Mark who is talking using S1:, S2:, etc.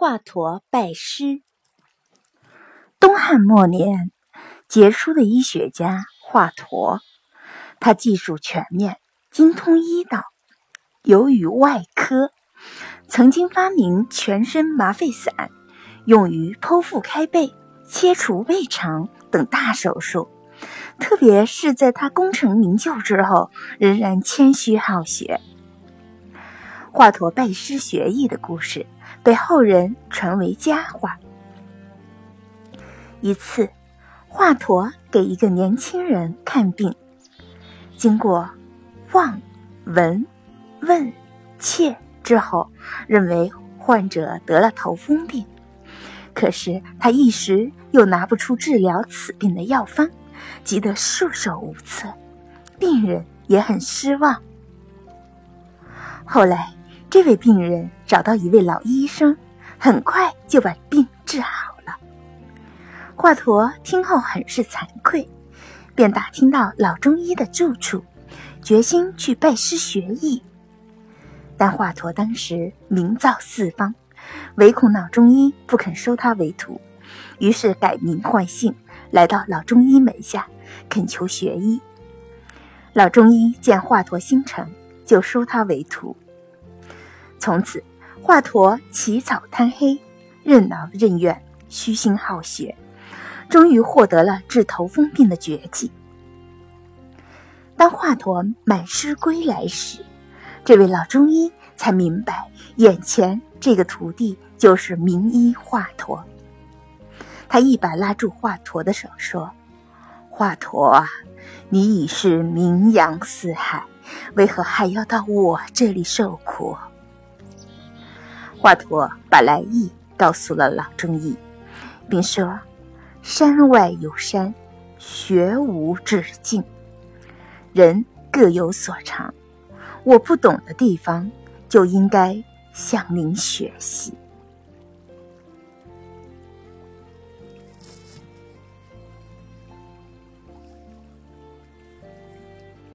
S1: 华佗拜师。东汉末年，杰出的医学家华佗，他技术全面，精通医道，尤于外科，曾经发明全身麻沸散，用于剖腹开背、切除胃肠等大手术。特别是在他功成名就之后，仍然谦虚好学。华佗拜师学艺的故事被后人传为佳话。一次，华佗给一个年轻人看病，经过望、闻、问、切之后，认为患者得了头风病。可是他一时又拿不出治疗此病的药方，急得束手无策，病人也很失望。后来，这位病人找到一位老医生，很快就把病治好了。华佗听后很是惭愧，便打听到老中医的住处，决心去拜师学艺。但华佗当时名噪四方，唯恐老中医不肯收他为徒，于是改名换姓，来到老中医门下，恳求学医。老中医见华佗心诚，就收他为徒。从此，华佗起早贪黑，任劳任怨，虚心好学，终于获得了治头风病的绝技。当华佗满师归来时，这位老中医才明白，眼前这个徒弟就是名医华佗。他一把拉住华佗的手，说：“华佗啊，你已是名扬四海，为何还要到我这里受苦？”华佗把来意告诉了老中医，并说：“山外有山，学无止境。人各有所长，我不懂的地方就应该向您学习。”